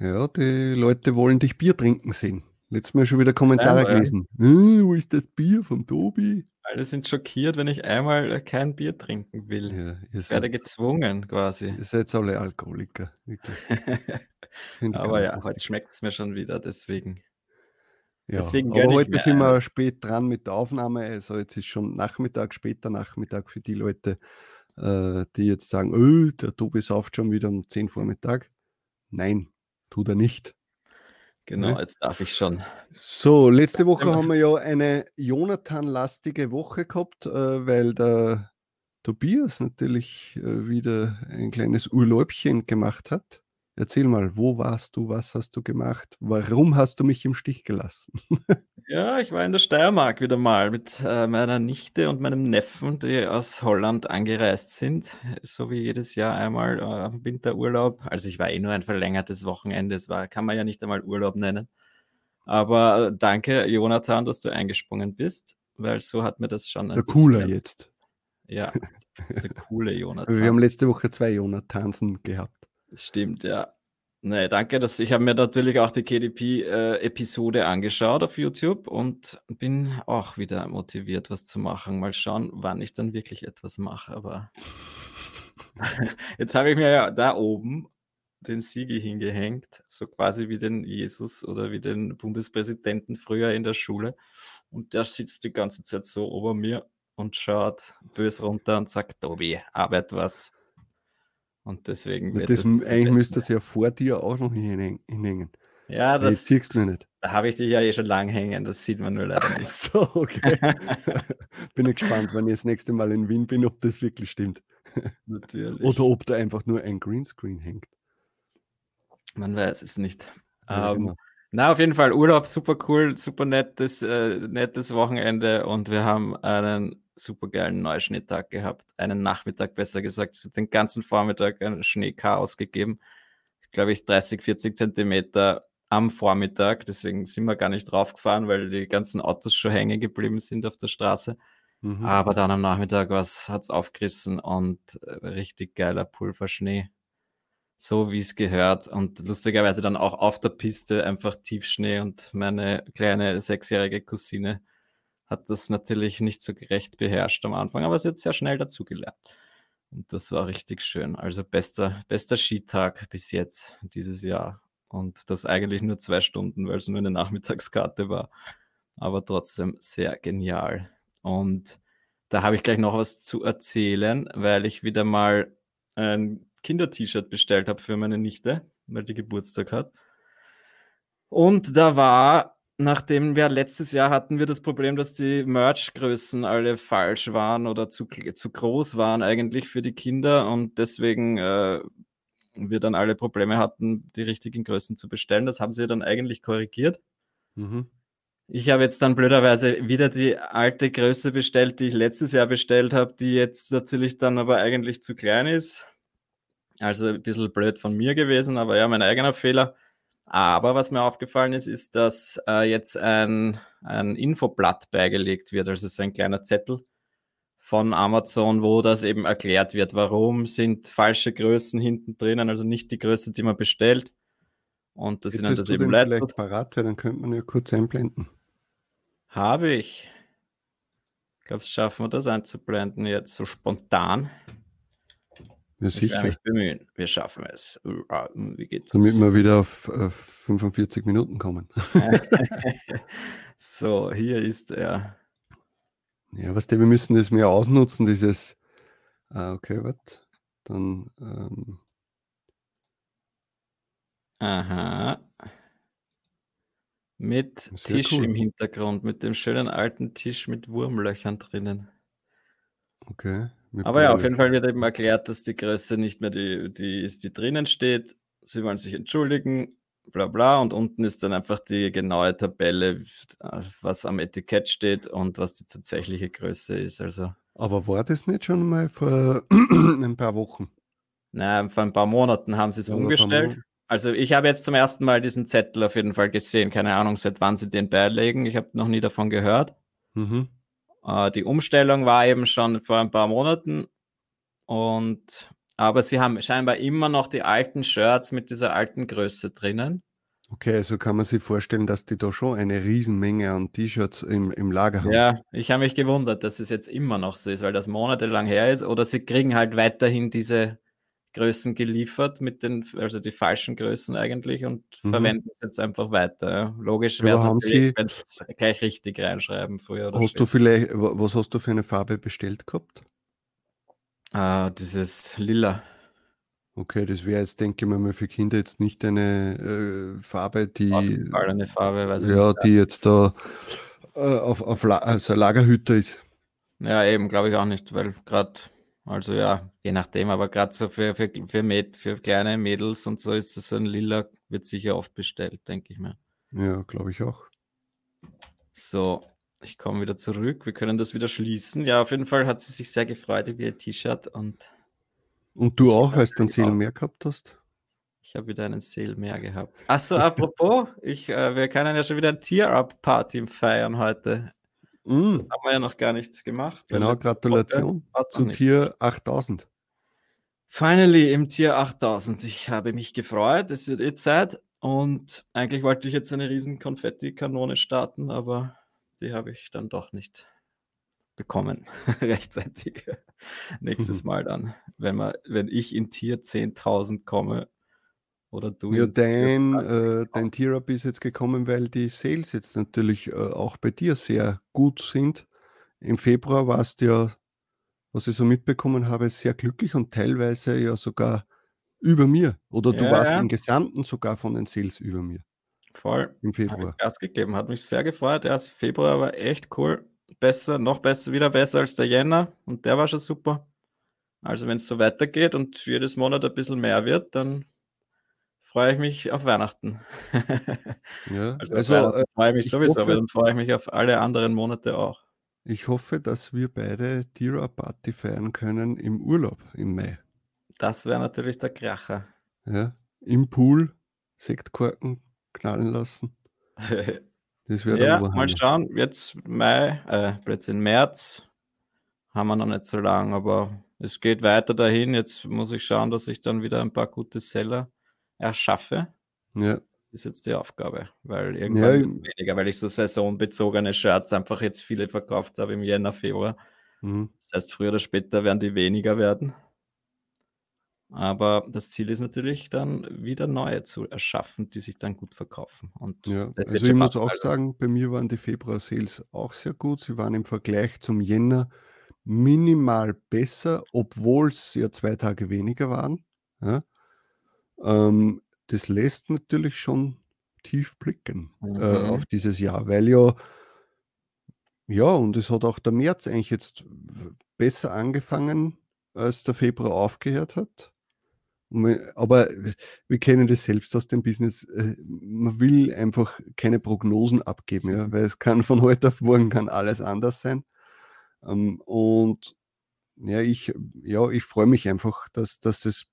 Ja, die Leute wollen dich Bier trinken sehen. Letztes Mal schon wieder Kommentare ja, gelesen. Äh, wo ist das Bier vom Tobi? Alle sind schockiert, wenn ich einmal kein Bier trinken will. Ja, ich seid, werde gezwungen quasi. Ihr seid alle Alkoholiker, aber ja, heute schmeckt es mir schon wieder, deswegen. Ja, deswegen aber heute sind wir spät dran mit der Aufnahme. Also jetzt ist schon Nachmittag, später Nachmittag für die Leute, äh, die jetzt sagen, oh, der Tobi sauft schon wieder um 10 Vormittag. Nein, tut er nicht. Genau, ne? jetzt darf ich schon. So, letzte Woche haben wir ja eine Jonathan-lastige Woche gehabt, äh, weil der Tobias natürlich äh, wieder ein kleines Urlaubchen gemacht hat. Erzähl mal, wo warst du, was hast du gemacht, warum hast du mich im Stich gelassen? ja, ich war in der Steiermark wieder mal mit äh, meiner Nichte und meinem Neffen, die aus Holland angereist sind, so wie jedes Jahr einmal äh, Winterurlaub. Also ich war eh nur ein verlängertes Wochenende, es war, kann man ja nicht einmal Urlaub nennen. Aber äh, danke, Jonathan, dass du eingesprungen bist, weil so hat mir das schon ein Der Cooler jetzt. Ja, der coole Jonathan. Wir haben letzte Woche zwei Jonathansen gehabt. Das stimmt, ja. Nee, danke. Dass, ich habe mir natürlich auch die KDP-Episode äh, angeschaut auf YouTube und bin auch wieder motiviert, was zu machen. Mal schauen, wann ich dann wirklich etwas mache. Aber jetzt habe ich mir ja da oben den Siegel hingehängt, so quasi wie den Jesus oder wie den Bundespräsidenten früher in der Schule. Und der sitzt die ganze Zeit so ober mir und schaut bös runter und sagt, Tobi, arbeit was. Und deswegen. Das, das eigentlich müsste es ja vor dir auch noch hinhängen. Ja, das. Jetzt siehst du nicht. Da habe ich dich ja eh schon lang hängen, das sieht man nur leider nicht. so, okay. bin ich gespannt, wenn ich das nächste Mal in Wien bin, ob das wirklich stimmt. Natürlich. Oder ob da einfach nur ein Greenscreen hängt. Man weiß es nicht. Ja, ähm, genau. Na, auf jeden Fall Urlaub, super cool, super nettes, äh, nettes Wochenende und wir haben einen super geilen Neuschnitttag gehabt. Einen Nachmittag besser gesagt. Es hat den ganzen Vormittag ein Schneechaos gegeben. Ich glaube, ich 30, 40 Zentimeter am Vormittag. Deswegen sind wir gar nicht draufgefahren, weil die ganzen Autos schon hängen geblieben sind auf der Straße. Mhm. Aber dann am Nachmittag hat es aufgerissen und äh, richtig geiler Pulverschnee. So wie es gehört. Und lustigerweise dann auch auf der Piste einfach Tiefschnee und meine kleine sechsjährige Cousine hat das natürlich nicht so gerecht beherrscht am Anfang, aber sie hat sehr schnell dazugelernt. Und das war richtig schön. Also bester, bester Skitag bis jetzt dieses Jahr. Und das eigentlich nur zwei Stunden, weil es nur eine Nachmittagskarte war. Aber trotzdem sehr genial. Und da habe ich gleich noch was zu erzählen, weil ich wieder mal ein Kinder-T-Shirt bestellt habe für meine Nichte, weil die Geburtstag hat. Und da war nachdem wir letztes Jahr hatten wir das Problem, dass die Merch-Größen alle falsch waren oder zu, zu groß waren eigentlich für die Kinder und deswegen äh, wir dann alle Probleme hatten, die richtigen Größen zu bestellen. Das haben sie dann eigentlich korrigiert. Mhm. Ich habe jetzt dann blöderweise wieder die alte Größe bestellt, die ich letztes Jahr bestellt habe, die jetzt natürlich dann aber eigentlich zu klein ist. Also ein bisschen blöd von mir gewesen, aber ja, mein eigener Fehler. Aber was mir aufgefallen ist, ist, dass äh, jetzt ein, ein Infoblatt beigelegt wird, also so ein kleiner Zettel von Amazon, wo das eben erklärt wird, warum sind falsche Größen hinten drinnen, also nicht die Größe, die man bestellt. Und das sind dann das eben Leiter. vielleicht parat, weil dann könnte man ja kurz einblenden. Habe ich. Glaubst du, schaffen wir das einzublenden jetzt so spontan? Ja, sicher. Ich mich bemühen. Wir schaffen es. Wie geht's? Damit wir wieder auf, auf 45 Minuten kommen. so, hier ist er. Ja, was der, wir müssen das mehr ausnutzen, dieses. Ah, okay, was? Dann. Ähm, Aha. Mit Tisch cool. im Hintergrund, mit dem schönen alten Tisch mit Wurmlöchern drinnen. Okay. Aber ja, auf jeden Fall wird eben erklärt, dass die Größe nicht mehr die, die ist, die drinnen steht. Sie wollen sich entschuldigen. bla bla. Und unten ist dann einfach die genaue Tabelle, was am Etikett steht und was die tatsächliche Größe ist. Also. Aber war das nicht schon mal vor ein paar Wochen? Nein, vor ein paar Monaten haben sie es umgestellt. Also ich habe jetzt zum ersten Mal diesen Zettel auf jeden Fall gesehen. Keine Ahnung, seit wann sie den beilegen. Ich habe noch nie davon gehört. Mhm. Äh, die Umstellung war eben schon vor ein paar Monaten. Und aber sie haben scheinbar immer noch die alten Shirts mit dieser alten Größe drinnen. Okay, also kann man sich vorstellen, dass die da schon eine Riesenmenge an T-Shirts im, im Lager haben. Ja, ich habe mich gewundert, dass es jetzt immer noch so ist, weil das monatelang her ist. Oder sie kriegen halt weiterhin diese Größen geliefert, mit den, also die falschen Größen eigentlich und mhm. verwenden es jetzt einfach weiter. Logisch wäre es natürlich, wenn es gleich richtig reinschreiben früher. hast später. du vielleicht, was hast du für eine Farbe bestellt gehabt? Ah, dieses Lila. Okay, das wäre jetzt, denke ich mal, für Kinder jetzt nicht eine äh, Farbe, die. Eine Farbe, weiß ich Ja, nicht, die jetzt da äh, auf, auf La also Lagerhüter ist. Ja, eben, glaube ich auch nicht, weil gerade also ja, je nachdem, aber gerade so für, für, für, Mäd für kleine Mädels und so ist das so ein Lila, wird sicher oft bestellt, denke ich mir. Ja, glaube ich auch. So, ich komme wieder zurück. Wir können das wieder schließen. Ja, auf jeden Fall hat sie sich sehr gefreut über ihr T-Shirt und. Und du auch, weil du einen Sale mehr gehabt hast? Ich habe wieder einen Sale mehr gehabt. Achso, apropos, ich, äh, wir können ja schon wieder ein Tier-Up-Party feiern heute. Mm. Das haben wir ja noch gar nichts gemacht. Genau, Gratulation zu Tier 8000. Finally im Tier 8000. Ich habe mich gefreut. Es wird eh Zeit. Und eigentlich wollte ich jetzt eine riesen Konfetti-Kanone starten, aber die habe ich dann doch nicht bekommen rechtzeitig. Nächstes Mal dann, wenn, man, wenn ich in Tier 10.000 komme, oder du? Ja, dein, äh, dein Tier-Up ist jetzt gekommen, weil die Sales jetzt natürlich äh, auch bei dir sehr gut sind. Im Februar warst du ja, was ich so mitbekommen habe, sehr glücklich und teilweise ja sogar über mir. Oder du ja, warst ja. im Gesamten sogar von den Sales über mir. Voll. Im Februar. Gas gegeben, hat mich sehr gefreut. Der Februar war echt cool. Besser, noch besser, wieder besser als der Jänner und der war schon super. Also wenn es so weitergeht und jedes Monat ein bisschen mehr wird, dann freue ich mich auf Weihnachten. ja, also, also äh, freue ich mich sowieso, hoffe, aber dann freue ich mich auf alle anderen Monate auch. Ich hoffe, dass wir beide Tira Party feiern können im Urlaub im Mai. Das wäre natürlich der Kracher. Ja, im Pool Sektkorken knallen lassen. Das wäre Ja, mal schauen. Jetzt Mai, äh, plötzlich März haben wir noch nicht so lange, aber es geht weiter dahin. Jetzt muss ich schauen, dass ich dann wieder ein paar gute Seller erschaffe. Ja. Das ist jetzt die Aufgabe, weil irgendwann ja, weniger, weil ich so saisonbezogene Shirts einfach jetzt viele verkauft habe im Jänner, Februar. Mhm. Das heißt, früher oder später werden die weniger werden. Aber das Ziel ist natürlich dann wieder neue zu erschaffen, die sich dann gut verkaufen. Und ja, also ich muss auch sagen, bei mir waren die Februar-Sales auch sehr gut. Sie waren im Vergleich zum Jänner minimal besser, obwohl es ja zwei Tage weniger waren. Ja. Ähm, das lässt natürlich schon tief blicken äh, mhm. auf dieses Jahr, weil ja, ja, und es hat auch der März eigentlich jetzt besser angefangen, als der Februar aufgehört hat. Aber wir kennen das selbst aus dem Business. Äh, man will einfach keine Prognosen abgeben, ja, weil es kann von heute auf morgen kann alles anders sein. Ähm, und ja, ich, ja, ich freue mich einfach, dass, dass es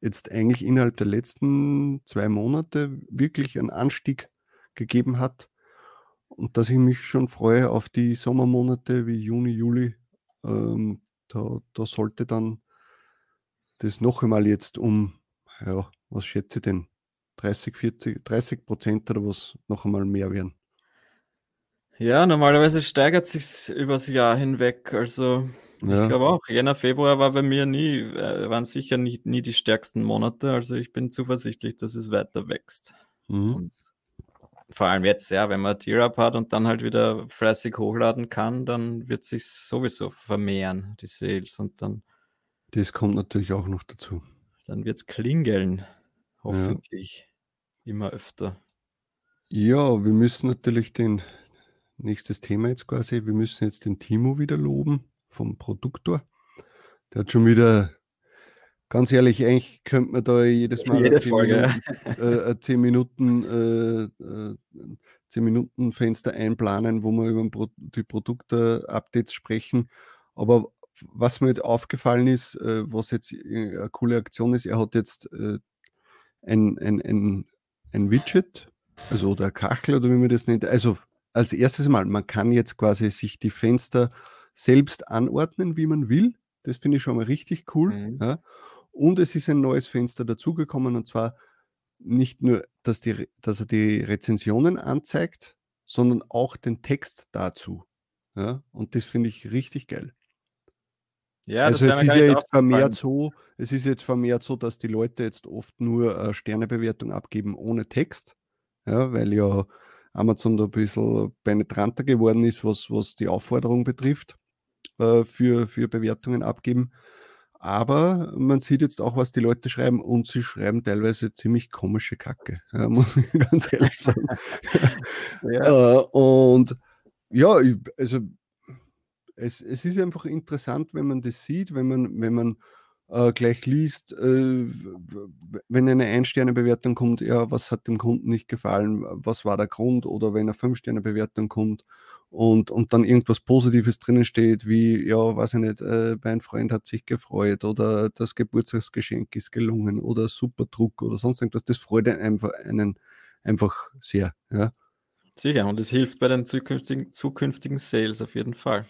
jetzt eigentlich innerhalb der letzten zwei Monate wirklich einen Anstieg gegeben hat und dass ich mich schon freue auf die Sommermonate wie Juni, Juli. Ähm, da, da sollte dann das noch einmal jetzt um, ja, was schätze ich denn? 30, 40, 30 Prozent oder was noch einmal mehr werden. Ja, normalerweise steigert sich übers Jahr hinweg. Also ja. Ich glaube auch, Jänner, Februar war bei mir nie, äh, waren sicher nie, nie die stärksten Monate. Also ich bin zuversichtlich, dass es weiter wächst. Mhm. Vor allem jetzt, ja, wenn man Tier-Up hat und dann halt wieder fleißig hochladen kann, dann wird sich sowieso vermehren, die Sales. Und dann. Das kommt natürlich auch noch dazu. Dann wird es klingeln, hoffentlich. Ja. Immer öfter. Ja, wir müssen natürlich den nächstes Thema jetzt quasi, wir müssen jetzt den Timo wieder loben vom Produktor. Der hat schon wieder Ganz ehrlich, eigentlich könnte man da jedes Mal Jede 10 Folge, Minuten, äh, 10 Minuten, äh, äh, 10 Minuten Fenster einplanen, wo wir über die Produkte-Updates sprechen. Aber was mir aufgefallen ist, äh, was jetzt äh, eine coole Aktion ist, er hat jetzt äh, ein, ein, ein, ein Widget, also oder Kachel oder wie man das nennt. Also als erstes Mal, man kann jetzt quasi sich die Fenster selbst anordnen, wie man will. Das finde ich schon mal richtig cool. Mhm. Ja. Und es ist ein neues Fenster dazugekommen und zwar nicht nur, dass, die, dass er die Rezensionen anzeigt, sondern auch den Text dazu. Ja, und das finde ich richtig geil. Ja, also das es ist ja jetzt vermehrt so, es ist jetzt vermehrt so, dass die Leute jetzt oft nur äh, Sternebewertung abgeben ohne Text, ja, weil ja Amazon da ein bisschen penetranter geworden ist, was, was die Aufforderung betrifft, äh, für, für Bewertungen abgeben. Aber man sieht jetzt auch, was die Leute schreiben und sie schreiben teilweise ziemlich komische Kacke, ja, muss ich ganz ehrlich sagen. Ja. Äh, und ja, also es, es ist einfach interessant, wenn man das sieht, wenn man, wenn man äh, gleich liest, äh, wenn eine Ein-Sterne-Bewertung kommt, ja, was hat dem Kunden nicht gefallen, was war der Grund, oder wenn eine Fünf-Sterne-Bewertung kommt und, und dann irgendwas Positives drinnen steht, wie, ja, weiß ich nicht, äh, mein Freund hat sich gefreut oder das Geburtstagsgeschenk ist gelungen oder super Druck oder sonst irgendwas, das freut einen einfach, einen einfach sehr. Ja. Sicher, und es hilft bei den zukünftigen, zukünftigen Sales auf jeden Fall.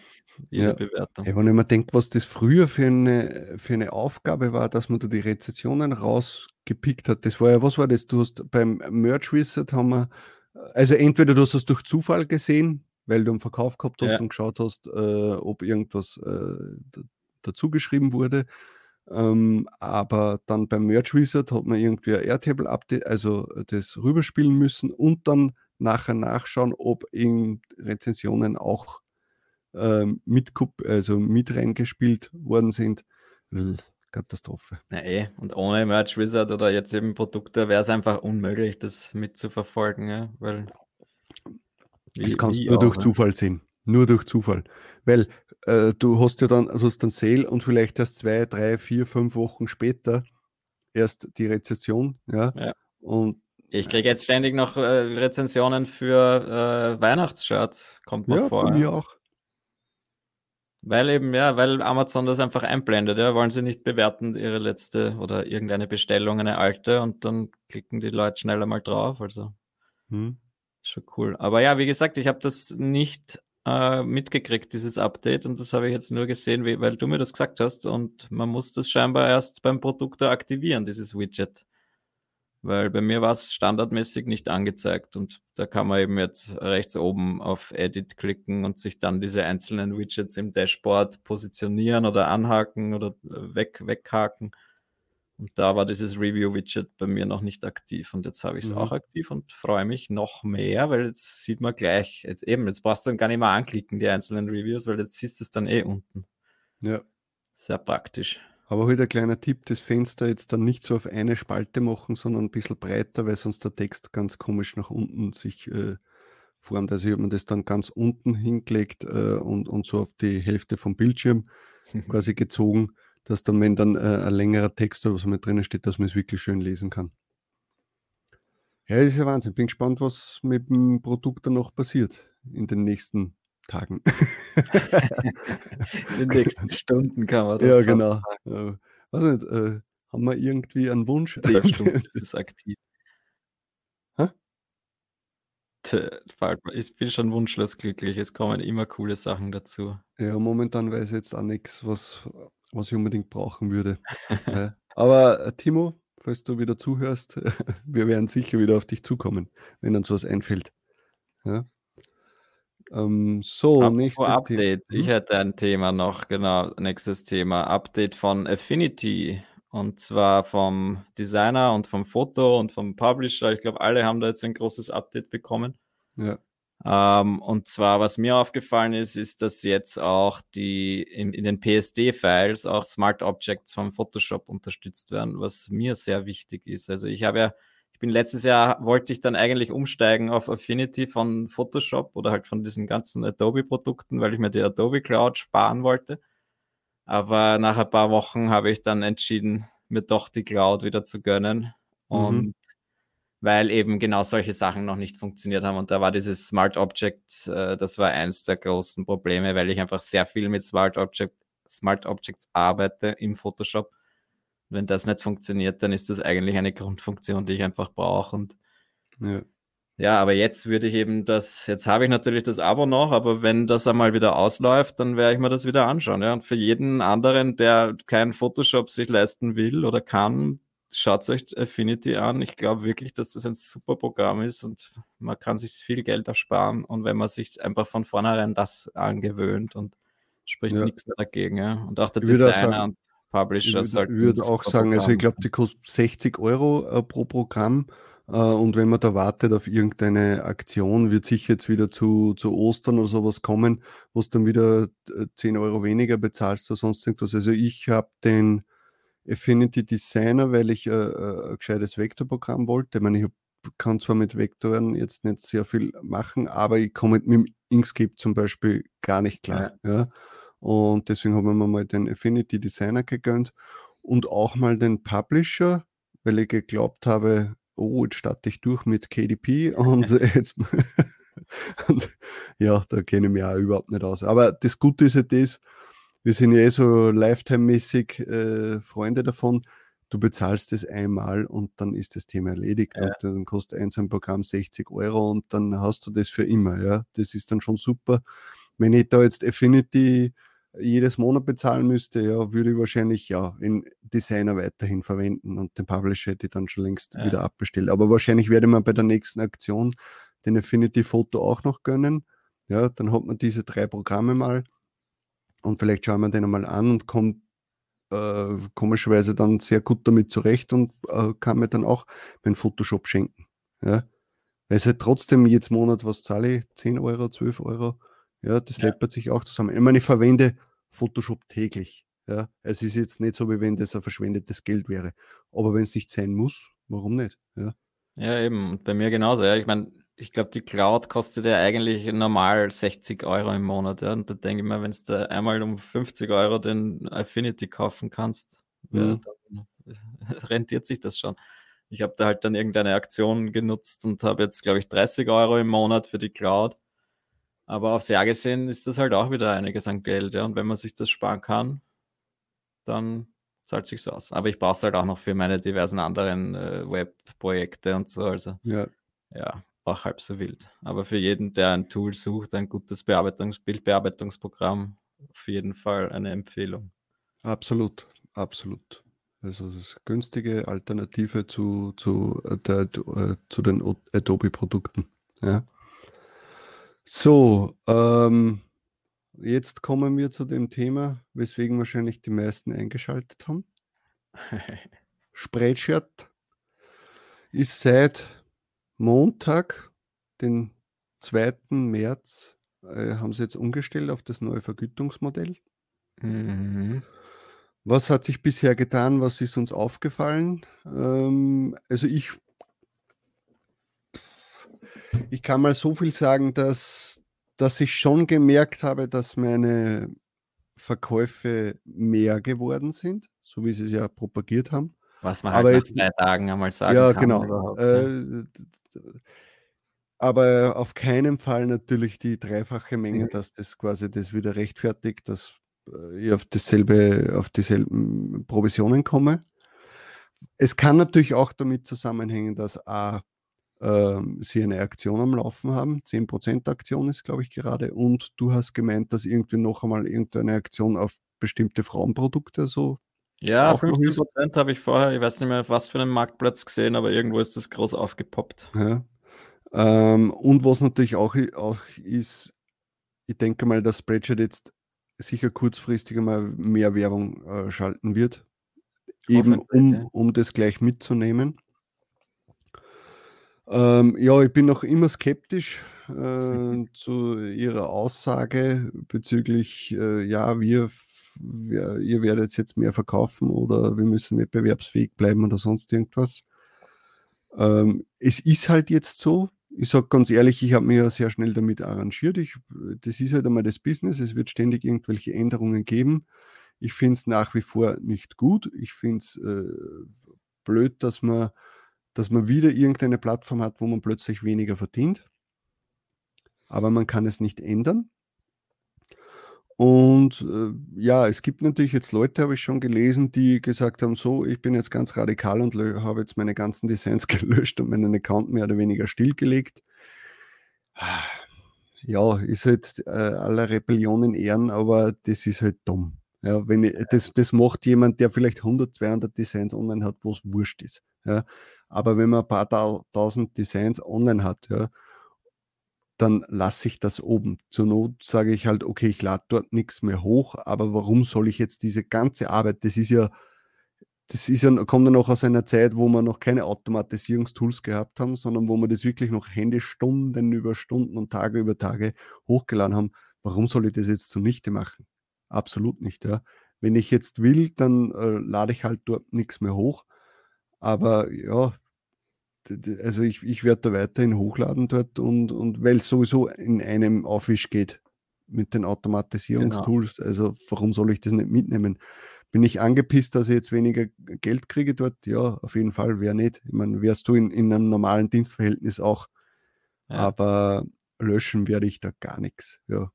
Jede Ja. Bewertung. Hey, wenn ich mir denke, was das früher für eine, für eine Aufgabe war, dass man da die Rezensionen rausgepickt hat, das war ja, was war das? Du hast beim Merch Wizard haben wir, also entweder du hast es durch Zufall gesehen, weil du einen Verkauf gehabt hast Ja. und geschaut hast, äh, ob irgendwas äh, d- dazu geschrieben wurde. Ähm, aber dann beim Merch Wizard hat man irgendwie ein Airtable-Update, also das rüberspielen müssen und dann nachher nachschauen, ob in Rezensionen auch ähm, mit, also mit reingespielt worden sind. Katastrophe. Na eh, und ohne Merch Wizard oder jetzt eben Produkte wäre es einfach unmöglich, das mitzuverfolgen, ja, weil. Das kannst du nur auch, durch ja. Zufall sehen. Nur durch Zufall. Weil äh, du hast ja dann, du hast dann Sale und vielleicht erst zwei, drei, vier, fünf Wochen später erst die Rezession, ja. Ja. Und Ich kriege jetzt ständig noch äh, Rezensionen für äh, Weihnachtsshirts, kommt mir ja, vor. bei mir auch. Weil eben, ja, weil Amazon das einfach einblendet, ja, wollen sie nicht bewerten, ihre letzte oder irgendeine Bestellung, eine alte, und dann klicken die Leute schneller mal drauf. Also Hm. Schon cool. Aber ja, wie gesagt, ich habe das nicht äh, mitgekriegt, dieses Update, und das habe ich jetzt nur gesehen, wie, weil du mir das gesagt hast, und man muss das scheinbar erst beim Produkt aktivieren, dieses Widget. Weil bei mir war es standardmäßig nicht angezeigt und da kann man eben jetzt rechts oben auf Edit klicken und sich dann diese einzelnen Widgets im Dashboard positionieren oder anhaken oder äh, weg, weghaken. Und da war dieses Review-Widget bei mir noch nicht aktiv und jetzt habe ich es Mhm. auch aktiv und freue mich noch mehr, weil jetzt sieht man gleich, jetzt eben, jetzt brauchst du dann gar nicht mehr anklicken, die einzelnen Reviews, weil jetzt siehst du es dann eh unten. Ja. Sehr praktisch. Aber heute ein kleiner Tipp, das Fenster jetzt dann nicht so auf eine Spalte machen, sondern ein bisschen breiter, weil sonst der Text ganz komisch nach unten sich äh, formt. Also ich habe mir das dann ganz unten hingelegt äh, und, und so auf die Hälfte vom Bildschirm quasi gezogen, dass dann, wenn dann äh, ein längerer Text oder was mit drinnen steht, dass man es wirklich schön lesen kann. Ja, das ist ja Wahnsinn. Bin gespannt, was mit dem Produkt dann noch passiert in den nächsten Tagen. In den nächsten Stunden kann man das ja, ver- genau. Äh, weiß nicht, äh, haben wir irgendwie einen Wunsch? Zwölf Stunden ist es aktiv. Ich bin schon wunschlos glücklich. Es kommen immer coole Sachen dazu. Ja, momentan weiß ich jetzt auch nichts, was, was ich unbedingt brauchen würde. ja. Aber äh, Timo, falls du wieder zuhörst, wir werden sicher wieder auf dich zukommen, wenn uns was einfällt. Ja. Ähm, so, Apropos nächstes Update. Thema. Ich Hm? hätte ein Thema noch, genau, nächstes Thema. Update von Affinity. Und zwar vom Designer und vom Foto und vom Publisher. Ich glaube, alle haben da jetzt ein großes Update bekommen. Ja. Ähm, und zwar, was mir aufgefallen ist, ist, dass jetzt auch die in, in den PSD-Files auch Smart Objects vom Photoshop unterstützt werden, was mir sehr wichtig ist. Also ich habe ja, ich bin letztes Jahr, wollte ich dann eigentlich umsteigen auf Affinity von Photoshop oder halt von diesen ganzen Adobe-Produkten, weil ich mir die Adobe Cloud sparen wollte. Aber nach ein paar Wochen habe ich dann entschieden, mir doch die Cloud wieder zu gönnen. Mhm. Und weil eben genau solche Sachen noch nicht funktioniert haben. Und da war dieses Smart Objects, äh, das war eins der großen Probleme, weil ich einfach sehr viel mit Smart, Object, Smart Objects arbeite im Photoshop. Wenn das nicht funktioniert, dann ist das eigentlich eine Grundfunktion, die ich einfach brauche. Und ja. Ja, aber jetzt würde ich eben das, jetzt habe ich natürlich das Abo noch, aber wenn das einmal wieder ausläuft, dann werde ich mir das wieder anschauen. Ja. Und für jeden anderen, der kein Photoshop sich leisten will oder kann, schaut euch Affinity an. Ich glaube wirklich, dass das ein super Programm ist und man kann sich viel Geld ersparen. Und wenn man sich einfach von vornherein das angewöhnt und spricht ja. nichts dagegen. Ja. Und auch der ich Designer sagen, und Publisher Ich würde, würde auch sagen, Programm. also ich glaube, die kostet 60 Euro äh, pro Programm. Äh, und wenn man da wartet auf irgendeine Aktion, wird sicher jetzt wieder zu, zu Ostern oder sowas kommen, wo es dann wieder 10 äh, Euro weniger bezahlst oder sonst irgendwas. Also ich habe den Affinity Designer, weil ich äh, äh, ein gescheites Vektorprogramm wollte. Ich meine, ich kann zwar mit Vektoren jetzt nicht sehr viel machen, aber ich komme mit dem Inkscape zum Beispiel gar nicht klar. Ja. ja. Und deswegen haben wir mal den Affinity Designer gegönnt und auch mal den Publisher, weil ich geglaubt habe, oh, jetzt starte ich durch mit KDP und jetzt. und, ja, da kenne ich mich auch überhaupt nicht aus. Aber das Gute ist ja das, wir sind ja eh so Lifetime-mäßig äh, Freunde davon. Du bezahlst es einmal und dann ist das Thema erledigt. Ja. Und dann kostet eins ein Programm 60 Euro und dann hast du das für immer. Ja, das ist dann schon super. Wenn ich da jetzt Affinity jedes Monat bezahlen müsste, ja, würde ich wahrscheinlich ja in Designer weiterhin verwenden und den Publisher hätte ich dann schon längst ja. wieder abbestellt. Aber wahrscheinlich werde man bei der nächsten Aktion den Affinity Foto auch noch gönnen. Ja, dann hat man diese drei Programme mal und vielleicht schauen wir den einmal an und kommen äh, komischerweise dann sehr gut damit zurecht und äh, kann mir dann auch meinen Photoshop schenken. Ja? Es halt trotzdem jetzt Monat, was zahle ich? 10 Euro, 12 Euro. Ja, das ja. läppert sich auch zusammen. Ich meine, ich verwende Photoshop täglich. Ja, es ist jetzt nicht so, wie wenn das ein verschwendetes Geld wäre. Aber wenn es nicht sein muss, warum nicht? Ja, ja eben. Und bei mir genauso. Ja. Ich meine, ich glaube, die Cloud kostet ja eigentlich normal 60 Euro im Monat. Ja? Und da denke ich mir, wenn du einmal um 50 Euro den Affinity kaufen kannst, mhm. dann rentiert sich das schon. Ich habe da halt dann irgendeine Aktion genutzt und habe jetzt, glaube ich, 30 Euro im Monat für die Cloud. Aber aufs Jahr gesehen ist das halt auch wieder einiges an Geld. Ja? Und wenn man sich das sparen kann, dann zahlt sich aus. Aber ich brauche es halt auch noch für meine diversen anderen äh, Webprojekte und so. Also ja, ja auch halb so wild. Aber für jeden, der ein Tool sucht, ein gutes Bearbeitungs Bildbearbeitungsprogramm, auf jeden Fall eine Empfehlung. Absolut, absolut. Also es ist eine günstige Alternative zu, zu, äh, der, äh, zu den Adobe-Produkten. Ja. So, ähm, jetzt kommen wir zu dem Thema, weswegen wahrscheinlich die meisten eingeschaltet haben. Spreadshirt ist seit Montag, den 2. März, äh, haben sie jetzt umgestellt auf das neue Vergütungsmodell. Mhm. Was hat sich bisher getan? Was ist uns aufgefallen? Ähm, also ich, ich kann mal so viel sagen, dass, dass ich schon gemerkt habe, dass meine Verkäufe mehr geworden sind, so wie sie es ja propagiert haben. Was man halt aber nach jetzt, zwei Tagen einmal sagen ja, kann. Genau. Äh, aber auf keinen Fall natürlich die dreifache Menge, mhm. dass das quasi das wieder rechtfertigt, dass äh, ich auf dasselbe, auf dieselben Provisionen komme. Es kann natürlich auch damit zusammenhängen, dass A, äh, sie eine Aktion am Laufen haben, 10% Aktion ist, glaube ich, gerade, und du hast gemeint, dass irgendwie noch einmal irgendeine Aktion auf bestimmte Frauenprodukte so ja, 15 Prozent habe ich vorher, ich weiß nicht mehr, was für einem Marktplatz gesehen, aber irgendwo ist das groß aufgepoppt. Ja. Ähm, und was natürlich auch, auch ist, ich denke mal, dass Spreadshirt jetzt sicher kurzfristig einmal mehr Werbung äh, schalten wird, eben um, um das gleich mitzunehmen. Ähm, ja, ich bin noch immer skeptisch äh, zu Ihrer Aussage bezüglich, äh, ja, wir wir, ihr werdet jetzt mehr verkaufen oder wir müssen wettbewerbsfähig bleiben oder sonst irgendwas. Ähm, es ist halt jetzt so. Ich sage ganz ehrlich, ich habe mich ja sehr schnell damit arrangiert. Ich, das ist halt einmal das Business. Es wird ständig irgendwelche Änderungen geben. Ich finde es nach wie vor nicht gut. Ich finde es äh, blöd, dass man, dass man wieder irgendeine Plattform hat, wo man plötzlich weniger verdient. Aber man kann es nicht ändern. Und äh, ja, es gibt natürlich jetzt Leute, habe ich schon gelesen, die gesagt haben, so, ich bin jetzt ganz radikal und habe jetzt meine ganzen Designs gelöscht und meinen Account mehr oder weniger stillgelegt. Ja, ist halt äh, aller Rebellion in Ehren, aber das ist halt dumm. Ja, wenn ich, das, das macht jemand, der vielleicht 100, 200 Designs online hat, wo es wurscht ist. Ja. Aber wenn man ein paar tausend Designs online hat, ja, dann lasse ich das oben. Zur Not sage ich halt, okay, ich lade dort nichts mehr hoch, aber warum soll ich jetzt diese ganze Arbeit, das ist ja, das ist ja, kommt ja noch aus einer Zeit, wo wir noch keine Automatisierungstools gehabt haben, sondern wo wir das wirklich noch Hände Stunden über Stunden und Tage über Tage hochgeladen haben. Warum soll ich das jetzt zunichte machen? Absolut nicht, ja. Wenn ich jetzt will, dann äh, lade ich halt dort nichts mehr hoch. Aber ja, also ich, ich werde da weiterhin hochladen dort und, und weil es sowieso in einem Aufwisch geht mit den Automatisierungstools. Genau. Also warum soll ich das nicht mitnehmen? Bin ich angepisst, dass ich jetzt weniger Geld kriege dort? Ja, auf jeden Fall, wer nicht. Ich meine, wärst du in, in einem normalen Dienstverhältnis auch. Ja. Aber löschen werde ich da gar nichts. Ja.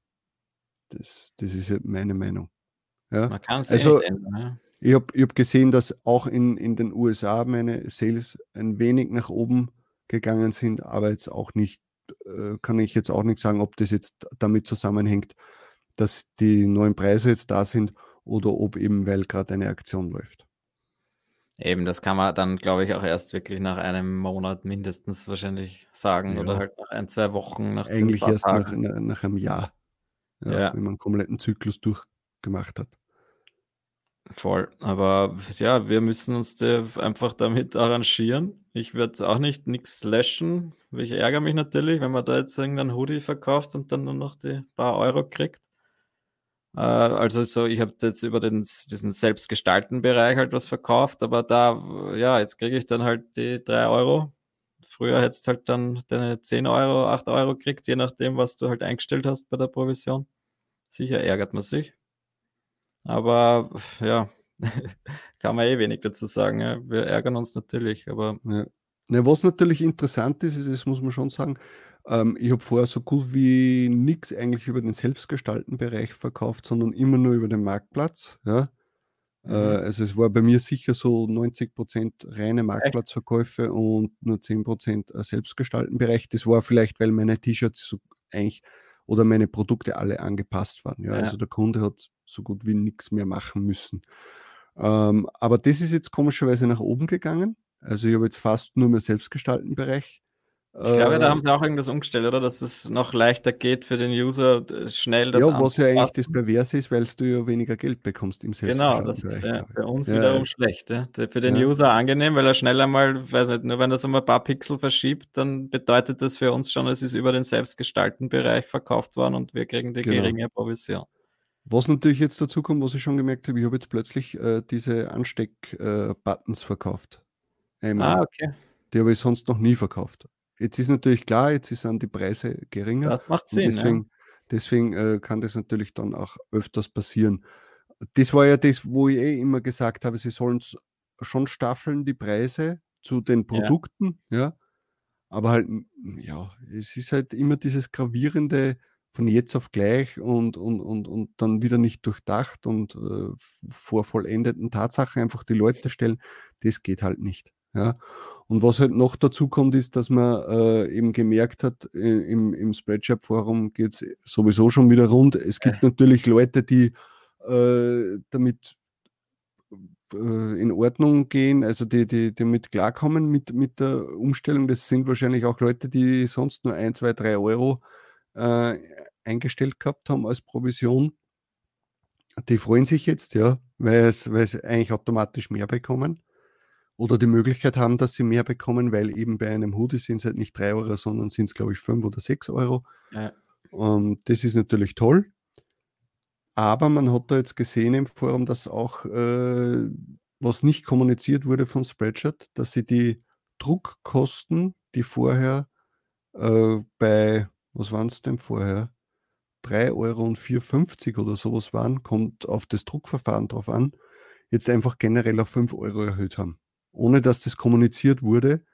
Das, das ist meine Meinung. Ja. Man kann es also, ändern. Ich habe hab gesehen, dass auch in, in den USA meine Sales ein wenig nach oben gegangen sind, aber jetzt auch nicht, äh, kann ich jetzt auch nicht sagen, ob das jetzt damit zusammenhängt, dass die neuen Preise jetzt da sind oder ob eben, weil gerade eine Aktion läuft. Eben, das kann man dann, glaube ich, auch erst wirklich nach einem Monat mindestens wahrscheinlich sagen ja. oder halt nach ein, zwei Wochen. Nach Eigentlich erst nach, nach, einem Jahr, ja, ja. wenn man einen kompletten Zyklus durchgemacht hat. Voll. Aber ja, wir müssen uns einfach damit arrangieren. Ich werde auch nicht nichts löschen. Ich ärgere mich natürlich, wenn man da jetzt irgendeinen Hoodie verkauft und dann nur noch die paar Euro kriegt. Äh, also so, ich habe jetzt über den, diesen selbstgestalten Bereich halt was verkauft, aber da, ja, jetzt kriege ich dann halt die drei Euro. Früher hättest du halt dann deine 10 Euro, 8 Euro kriegt, je nachdem, was du halt eingestellt hast bei der Provision. Sicher ärgert man sich. Aber ja, kann man eh wenig dazu sagen. Ja. Wir ärgern uns natürlich, aber. Ja. Ja, was natürlich interessant ist, ist, das muss man schon sagen, ähm, ich habe vorher so gut wie nichts eigentlich über den selbstgestalten Bereich verkauft, sondern immer nur über den Marktplatz. Ja. Äh, mhm. Äh, also es war bei mir sicher so 90% reine Marktplatzverkäufe und nur 10% selbstgestalten Bereich. Das war vielleicht, weil meine T-Shirts so eigentlich oder meine Produkte alle angepasst waren. Ja. ja. Also der Kunde hat so gut wie nichts mehr machen müssen. Ähm, aber das ist jetzt komischerweise nach oben gegangen. Also ich habe jetzt fast nur mehr selbstgestalten Bereich. Ich glaube, da haben sie auch irgendwas umgestellt, oder? Dass es noch leichter geht für den User, schnell das Ja, was ja eigentlich das Perverse ist, weil du ja weniger Geld bekommst im Genau, das ist ja bei uns ja. wiederum schlecht. Ja? Für den ja. User angenehm, weil er schnell einmal, weiß nicht, nur wenn er so ein paar Pixel verschiebt, dann bedeutet das für uns schon, es ist über den selbstgestalten Bereich verkauft worden und wir kriegen die genau. geringe Provision. Was natürlich jetzt dazu kommt, was ich schon gemerkt habe, ich habe jetzt plötzlich äh, diese Ansteck-Buttons äh, verkauft. Einmal. Ah, okay. Die habe ich sonst noch nie verkauft. Jetzt ist natürlich klar, jetzt sind die Preise geringer. Das macht Sinn. Deswegen, ja. deswegen äh, kann das natürlich dann auch öfters passieren. Das war ja das, wo ich eh immer gesagt habe, sie sollen schon staffeln, die Preise zu den Produkten, ja. ja. Aber halt, ja, es ist halt immer dieses gravierende, von jetzt auf gleich und, und, und, und dann wieder nicht durchdacht und äh, vor vollendeten Tatsachen einfach die Leute stellen, das geht halt nicht. Ja. Und was halt noch dazu kommt, ist, dass man äh, eben gemerkt hat, äh, im, im Spreadshirt-Forum geht es sowieso schon wieder rund. Es gibt ja. natürlich Leute, die äh, damit äh, in Ordnung gehen, also die, die, damit klarkommen mit, mit der Umstellung. Das sind wahrscheinlich auch Leute, die sonst nur ein, zwei, drei Euro äh, eingestellt gehabt haben als Provision. Die freuen sich jetzt, ja, weil es, weil es eigentlich automatisch mehr bekommen. Oder die Möglichkeit haben, dass sie mehr bekommen, weil eben bei einem Hoodie sind es halt nicht 3 Euro, sondern sind es, glaube ich, 5 oder 6 Euro. Ja. Ähm, das ist natürlich toll. Aber man hat da jetzt gesehen im Forum, dass auch, äh, was nicht kommuniziert wurde von Spreadshirt, dass sie die Druckkosten, die vorher äh, bei, was waren es denn vorher? 3 Euro und 4,50 oder sowas waren, kommt auf das Druckverfahren drauf an, jetzt einfach generell auf 5 Euro erhöht haben. Ohne dass das kommuniziert wurde.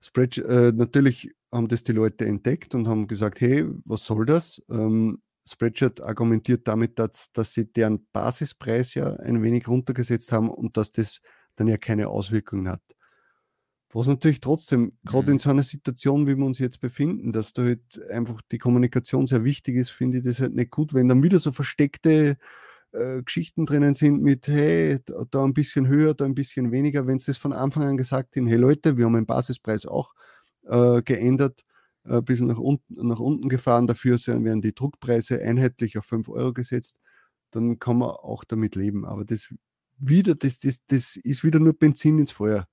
Spread, äh, natürlich haben das die Leute entdeckt und haben gesagt, hey, was soll das? Ähm, Spreadshirt argumentiert damit, dass, dass sie deren Basispreis ja ein wenig runtergesetzt haben und dass das dann ja keine Auswirkungen hat. Was natürlich trotzdem, gerade mhm. in so einer Situation, wie wir uns jetzt befinden, dass da halt einfach die Kommunikation sehr wichtig ist, finde ich das halt nicht gut, wenn dann wieder so versteckte äh, Geschichten drinnen sind mit, hey, da, ein bisschen höher, da ein bisschen weniger. Wenn es das von Anfang an gesagt haben, hey Leute, wir haben den Basispreis auch äh, geändert, ein bisschen nach unten, nach unten gefahren. Dafür werden die Druckpreise einheitlich auf 5 Euro gesetzt. Dann kann man auch damit leben. Aber das wieder, das, das, das ist wieder nur Benzin ins Feuer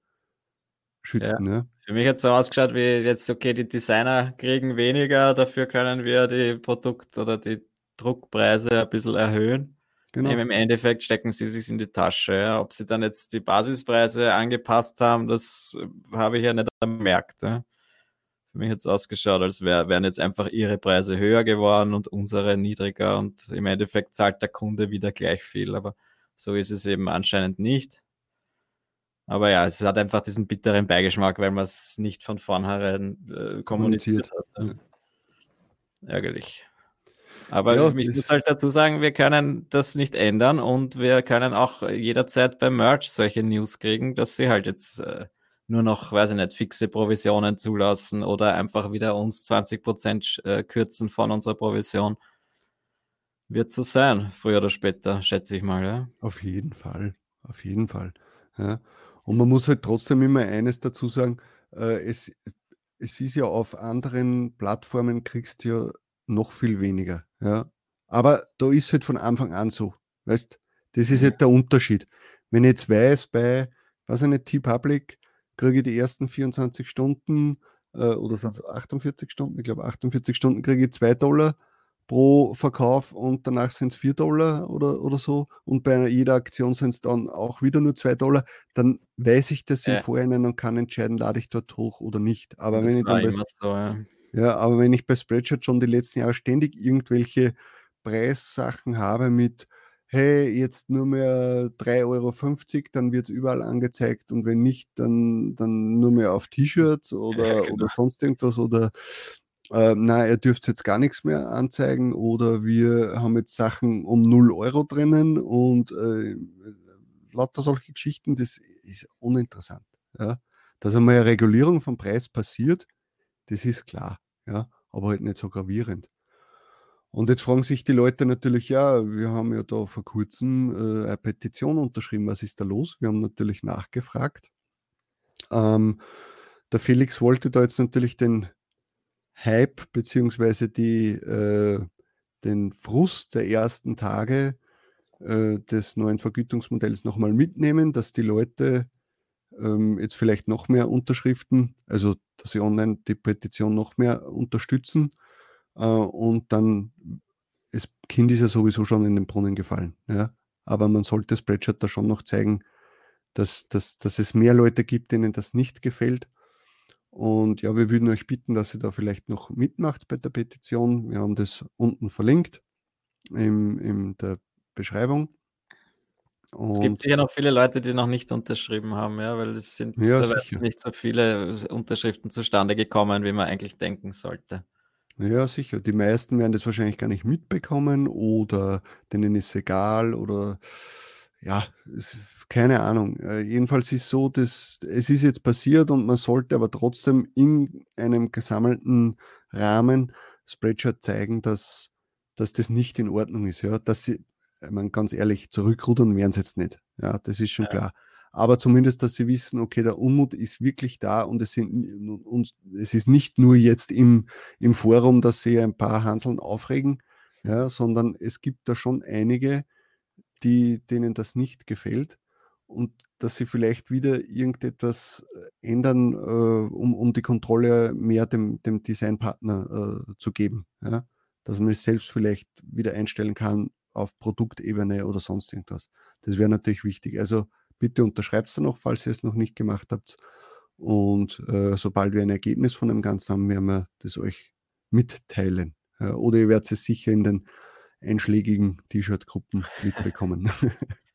schütten. Ja. Ne? Für mich hat es so ausgeschaut, wie jetzt, okay, die Designer kriegen weniger, dafür können wir die Produkt- oder die Druckpreise ein bisschen erhöhen. Genau. Im Endeffekt stecken sie sich in die Tasche. Ob sie dann jetzt die Basispreise angepasst haben, das habe ich ja nicht bemerkt. Für mich hat es ausgeschaut, als wär, wären jetzt einfach ihre Preise höher geworden und unsere niedriger und im Endeffekt zahlt der Kunde wieder gleich viel. Aber so ist es eben anscheinend nicht. Aber ja, es hat einfach diesen bitteren Beigeschmack, weil man es nicht von vornherein äh, kommuniziert hat. Ja. Ärgerlich. Aber ja, ich muss halt dazu sagen, wir können das nicht ändern und wir können auch jederzeit beim Merch solche News kriegen, dass sie halt jetzt äh, nur noch, weiß ich nicht, fixe Provisionen zulassen oder einfach wieder uns 20% äh, kürzen von unserer Provision. Wird so sein, früher oder später, schätze ich mal. Ja? Auf jeden Fall, auf jeden Fall. Ja. Und man muss halt trotzdem immer eines dazu sagen, äh, es, es ist ja auf anderen Plattformen kriegst du ja noch viel weniger. Ja. Aber da ist halt von Anfang an so. Weißt das ist halt der Unterschied. Wenn ich jetzt weiß, bei, was eine T-Public, kriege ich die ersten 24 Stunden äh, oder sind es 48 Stunden? Ich glaube, 48 Stunden kriege ich 2 Dollar pro Verkauf und danach sind es 4 Dollar oder, oder so. Und bei jeder Aktion sind es dann auch wieder nur 2 Dollar. Dann weiß ich das im Vorhinein und kann entscheiden, lade ich dort hoch oder nicht. Aber das wenn ich dann bei, so, ja. Ja. aber wenn ich bei Spreadshirt schon die letzten Jahre ständig irgendwelche Preissachen habe mit hey, jetzt nur mehr 3,50 Euro, dann wird es überall angezeigt und wenn nicht, dann, dann nur mehr auf T-Shirts oder, ja, genau. oder sonst irgendwas oder äh, na, ihr dürft jetzt gar nichts mehr anzeigen oder wir haben jetzt Sachen um 0 Euro drinnen und äh, lauter solche Geschichten, das ist uninteressant. Ja. Dass einmal eine Regulierung vom Preis passiert, das ist klar, ja, aber halt nicht so gravierend. Und jetzt fragen sich die Leute natürlich, ja, wir haben ja da vor kurzem äh, eine Petition unterschrieben, was ist da los? Wir haben natürlich nachgefragt. Ähm, der Felix wollte da jetzt natürlich den Hype beziehungsweise äh, den Frust der ersten Tage äh, des neuen Vergütungsmodells nochmal mitnehmen, dass die Leute ähm, jetzt vielleicht noch mehr Unterschriften, also dass sie online die Petition noch mehr unterstützen äh, und dann, das Kind ist ja sowieso schon in den Brunnen gefallen, ja? aber man sollte Spreadshirt da schon noch zeigen, dass, dass, dass es mehr Leute gibt, denen das nicht gefällt und ja, wir würden euch bitten, dass ihr da vielleicht noch mitmacht bei der Petition. Wir haben das unten verlinkt in, in der Beschreibung. Und es gibt sicher noch viele Leute, die noch nicht unterschrieben haben, ja, weil es sind ja, nicht so viele Unterschriften zustande gekommen, wie man eigentlich denken sollte. Ja, sicher. Die meisten werden das wahrscheinlich gar nicht mitbekommen oder denen ist egal oder ja, es, keine Ahnung. Äh, jedenfalls ist so, dass es ist jetzt passiert und man sollte aber trotzdem in einem gesammelten Rahmen Spreadshirt zeigen, dass, dass das nicht in Ordnung ist. Ja, dass sie, meine, ganz ehrlich, zurückrudern werden sie jetzt nicht. Ja, das ist schon ja. klar. Aber zumindest, dass sie wissen, okay, der Unmut ist wirklich da und es, sind, und es ist nicht nur jetzt im, im Forum, dass sie ein paar Hanseln aufregen, ja, sondern es gibt da schon einige, die, denen das nicht gefällt und dass sie vielleicht wieder irgendetwas äh, ändern, äh, um, um die Kontrolle mehr dem, dem Designpartner äh, zu geben. Ja? Dass man es selbst vielleicht wieder einstellen kann auf Produktebene oder sonst irgendwas. Das wäre natürlich wichtig. Also bitte unterschreibt es dann noch, falls ihr es noch nicht gemacht habt. Und äh, sobald wir ein Ergebnis von dem Ganzen haben, werden wir das euch mitteilen. Ja, oder ihr werdet es sicher in den einschlägigen T-Shirt-Gruppen mitbekommen.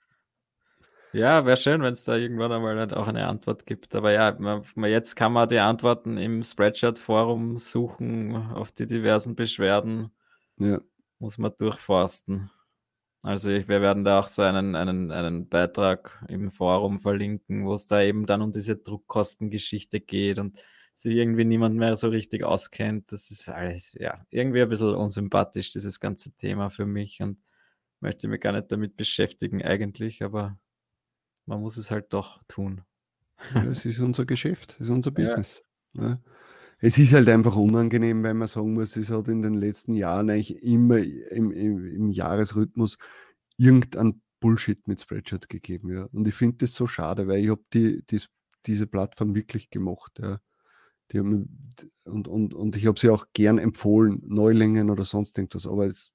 Ja, wäre schön, wenn es da irgendwann einmal halt auch eine Antwort gibt. Aber ja, man, jetzt kann man die Antworten im Spreadshirt-Forum suchen auf die diversen Beschwerden. Ja. Muss man durchforsten. Also ich, wir werden da auch so einen, einen, einen Beitrag im Forum verlinken, wo es da eben dann um diese Druckkostengeschichte geht und sich irgendwie niemand mehr so richtig auskennt. Das ist alles, ja, irgendwie ein bisschen unsympathisch, dieses ganze Thema für mich und möchte mich gar nicht damit beschäftigen eigentlich, aber man muss es halt doch tun. Ja, es ist unser Geschäft, es ist unser Business. Ja. Ja. Es ist halt einfach unangenehm, weil man sagen muss, es hat in den letzten Jahren eigentlich immer im, im, im Jahresrhythmus irgendein Bullshit mit Spreadshirt gegeben. Ja. Und ich finde das so schade, weil ich habe die, die, diese Plattform wirklich gemacht. Ja. Haben, und, und, und ich habe sie auch gern empfohlen, Neulingen oder sonst irgendwas. Aber es,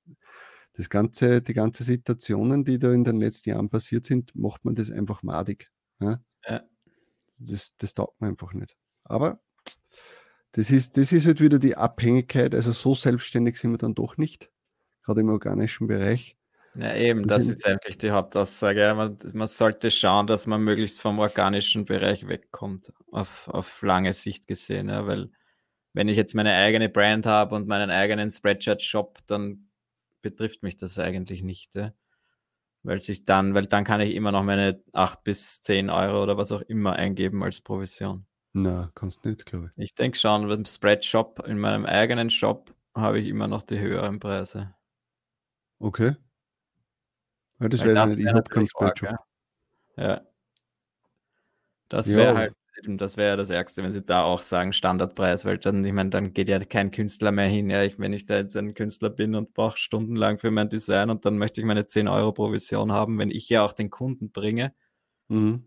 das ganze, die ganze Situationen, die da in den letzten Jahren passiert sind, macht man das einfach madig. Ja. Das, das taugt man einfach nicht. Aber das ist, das ist halt wieder die Abhängigkeit. Also so selbstständig sind wir dann doch nicht, gerade im organischen Bereich. Ja, eben, das, das ist eigentlich die Hauptaussage. Man, man, sollte schauen, dass man möglichst vom organischen Bereich wegkommt, auf, auf lange Sicht gesehen. Ja, weil wenn ich jetzt meine eigene Brand habe und meinen eigenen Spreadshirt-Shop, dann betrifft mich das eigentlich nicht. Ja? Weil sich dann, weil dann kann ich immer noch meine 8 bis 10 Euro oder was auch immer eingeben als Provision. Na, kannst nicht, glaube ich. Ich denke schon, beim Spreadshop, in meinem eigenen Shop, habe ich immer noch die höheren Preise. Okay. Ja, das wäre nicht, ich habe keinen Spreadshop. Ja. ja. Das wäre ja. halt das wäre ja das Ärgste, wenn sie da auch sagen Standardpreis, weil dann, ich meine, dann geht ja kein Künstler mehr hin. Ja, ich, wenn ich da jetzt ein Künstler bin und brauche stundenlang für mein Design und dann möchte ich meine 10 Euro Provision haben, wenn ich ja auch den Kunden bringe. Mhm.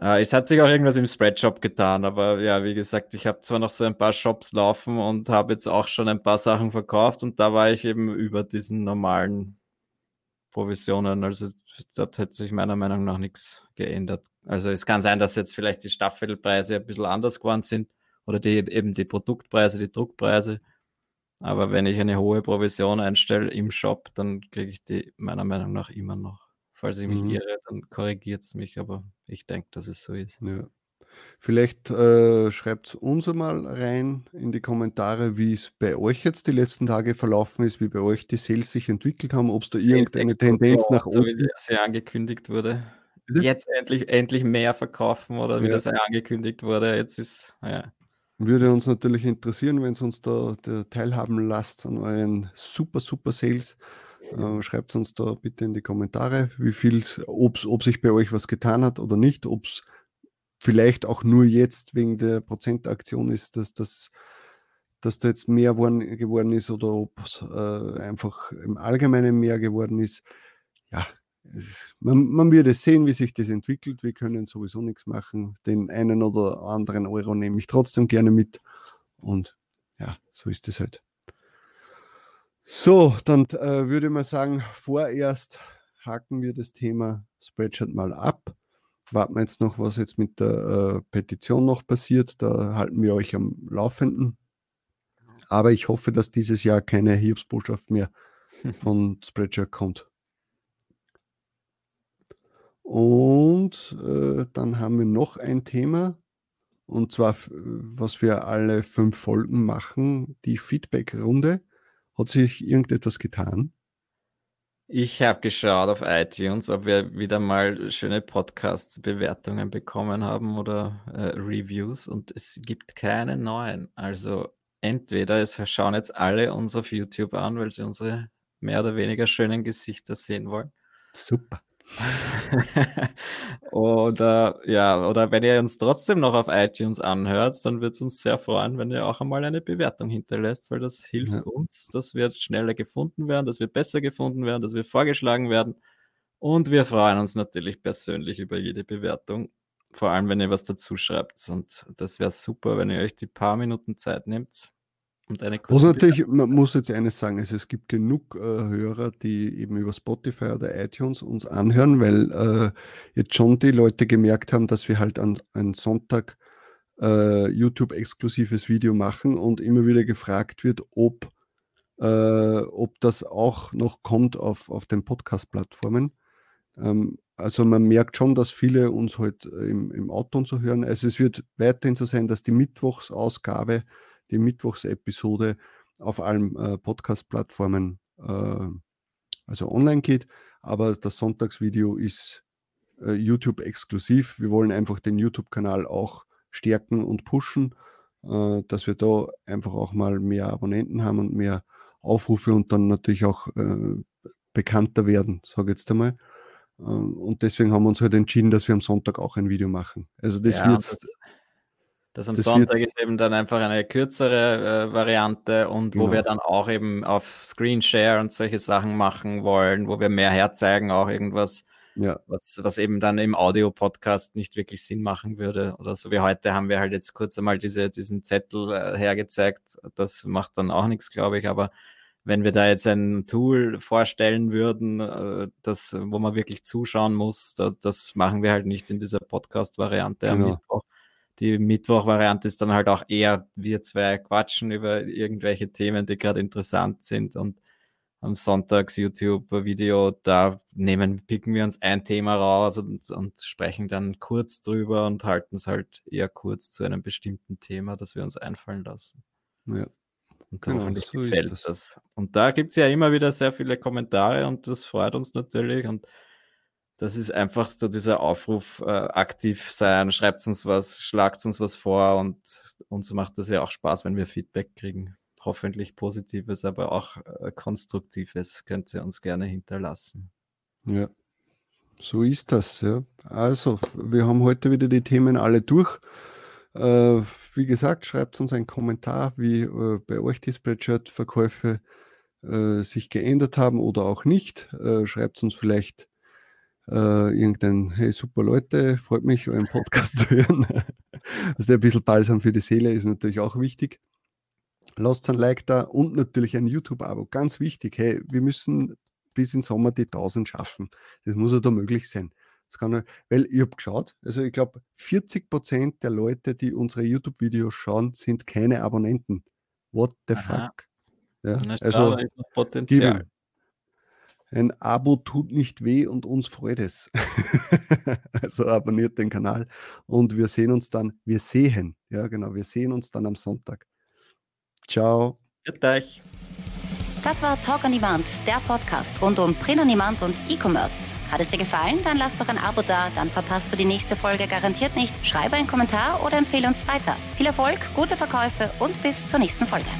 Äh, es hat sich auch irgendwas im Spreadshop getan, aber ja, wie gesagt, ich habe zwar noch so ein paar Shops laufen und habe jetzt auch schon ein paar Sachen verkauft und da war ich eben über diesen normalen Provisionen. Also da hat sich meiner Meinung nach nichts geändert. Also es kann sein, dass jetzt vielleicht die Staffelpreise ein bisschen anders geworden sind oder die, eben die Produktpreise, die Druckpreise. Aber wenn ich eine hohe Provision einstelle im Shop, dann kriege ich die meiner Meinung nach immer noch. Falls ich mich mhm. irre, dann korrigiert es mich, aber ich denke, dass es so ist. Ja. Vielleicht äh, schreibt uns mal rein in die Kommentare, wie es bei euch jetzt die letzten Tage verlaufen ist, wie bei euch die Sales sich entwickelt haben, ob es da Sales irgendeine Tendenz nach oben so wie sie angekündigt wurde. Bitte? Jetzt endlich, endlich mehr verkaufen oder wie ja. das angekündigt wurde. Jetzt ist, ja. Würde uns natürlich interessieren, wenn es uns da, da, teilhaben lasst an euren super, super Sales. Äh, schreibt uns da bitte in die Kommentare, wie viel, ob sich bei euch was getan hat oder nicht, ob es vielleicht auch nur jetzt wegen der Prozentaktion ist, dass das dass da jetzt mehr worden, geworden ist oder ob es äh, einfach im Allgemeinen mehr geworden ist. Ja, ist, man, man wird es sehen, wie sich das entwickelt. Wir können sowieso nichts machen. Den einen oder anderen Euro nehme ich trotzdem gerne mit. Und ja, so ist es halt. So, dann äh, würde man sagen, vorerst haken wir das Thema Spreadshirt mal ab warten wir jetzt noch, was jetzt mit der äh, Petition noch passiert. Da halten wir euch am Laufenden. Aber ich hoffe, dass dieses Jahr keine Hiobsbotschaft mehr von Spreadshirt kommt. Und äh, dann haben wir noch ein Thema. Und zwar, was wir alle fünf Folgen machen, die Feedback-Runde. Hat sich irgendetwas getan? Ich habe geschaut auf iTunes, ob wir wieder mal schöne Podcast-Bewertungen bekommen haben oder äh, Reviews und es gibt keine neuen. Also entweder es schauen jetzt alle uns auf YouTube an, weil sie unsere mehr oder weniger schönen Gesichter sehen wollen. Super. oder ja, oder wenn ihr uns trotzdem noch auf iTunes anhört, dann wird es uns sehr freuen, wenn ihr auch einmal eine Bewertung hinterlässt, weil das hilft ja. uns, dass wir schneller gefunden werden, dass wir besser gefunden werden, dass wir vorgeschlagen werden. Und wir freuen uns natürlich persönlich über jede Bewertung, vor allem wenn ihr was dazu schreibt. Und das wäre super, wenn ihr euch die paar Minuten Zeit nehmt, und eine kurze natürlich, man muss jetzt eines sagen, also es gibt genug äh, Hörer, die eben über Spotify oder iTunes uns anhören, weil äh, jetzt schon die Leute gemerkt haben, dass wir halt an, an Sonntag äh, YouTube-exklusives Video machen und immer wieder gefragt wird, ob äh, ob das auch noch kommt auf, auf den Podcast-Plattformen. Ähm, also man merkt schon, dass viele uns heute halt im, im Auto und so hören. Also es wird weiterhin so sein, dass die Mittwochsausgabe, die Mittwochsepisode auf allen äh, Podcast-Plattformen äh, also online geht, aber das Sonntagsvideo ist äh, YouTube exklusiv. Wir wollen einfach den YouTube-Kanal auch stärken und pushen, äh, dass wir da einfach auch mal mehr Abonnenten haben und mehr Aufrufe und dann natürlich auch äh, bekannter werden, sage ich jetzt einmal. Ähm, und deswegen haben wir uns halt entschieden, dass wir am Sonntag auch ein Video machen. Also das ja, wird. Das, am das Sonntag ist eben dann einfach eine kürzere äh, Variante und genau. wo wir dann auch eben auf Screenshare und solche Sachen machen wollen, wo wir mehr herzeigen, auch irgendwas, ja. was, was eben dann im Audio-Podcast nicht wirklich Sinn machen würde. Oder so wie heute haben wir halt jetzt kurz einmal diese, diesen Zettel äh, hergezeigt. Das macht dann auch nichts, glaube ich, aber wenn wir da jetzt ein Tool vorstellen würden, äh, das, wo man wirklich zuschauen muss, da, das machen wir halt nicht in dieser Podcast-Variante genau. am Mittwoch. Die Mittwoch-Variante ist dann halt auch eher, wir zwei quatschen über irgendwelche Themen, die gerade interessant sind und am Sonntags YouTube-Video, da nehmen, picken wir uns ein Thema raus und, und sprechen dann kurz drüber und halten es halt eher kurz zu einem bestimmten Thema, das wir uns einfallen lassen. Ja. Und genau, hoffentlich so gefällt das. das. Und da gibt es ja immer wieder sehr viele Kommentare und das freut uns natürlich. Und das ist einfach so dieser Aufruf, äh, aktiv sein, schreibt uns was, schlagt uns was vor und uns macht das ja auch Spaß, wenn wir Feedback kriegen. Hoffentlich positives, aber auch äh, konstruktives könnt ihr uns gerne hinterlassen. Ja, so ist das. Ja. Also, wir haben heute wieder die Themen alle durch. Äh, wie gesagt, schreibt uns einen Kommentar, wie äh, bei euch die Spreadshirt-Verkäufe äh, sich geändert haben oder auch nicht. Äh, schreibt uns vielleicht äh, irgendein, hey super Leute, freut mich, euren Podcast zu hören. also ein bisschen Balsam für die Seele ist natürlich auch wichtig. Lasst ein Like da und natürlich ein YouTube-Abo. Ganz wichtig, hey, wir müssen bis in Sommer die 1000 schaffen. Das muss ja da möglich sein. Das kann, weil ich habe geschaut, also ich glaube, 40 Prozent der Leute, die unsere YouTube-Videos schauen, sind keine Abonnenten. What the Aha. fuck? Ja, also, ist noch Potenzial. Ein Abo tut nicht weh und uns freut es. also abonniert den Kanal und wir sehen uns dann, wir sehen, ja genau, wir sehen uns dann am Sonntag. Ciao. Gut euch. Das war Talk on Demand, der Podcast rund um Print on Demand und E-Commerce. Hat es dir gefallen? Dann lass doch ein Abo da, dann verpasst du die nächste Folge garantiert nicht. Schreibe einen Kommentar oder empfehle uns weiter. Viel Erfolg, gute Verkäufe und bis zur nächsten Folge.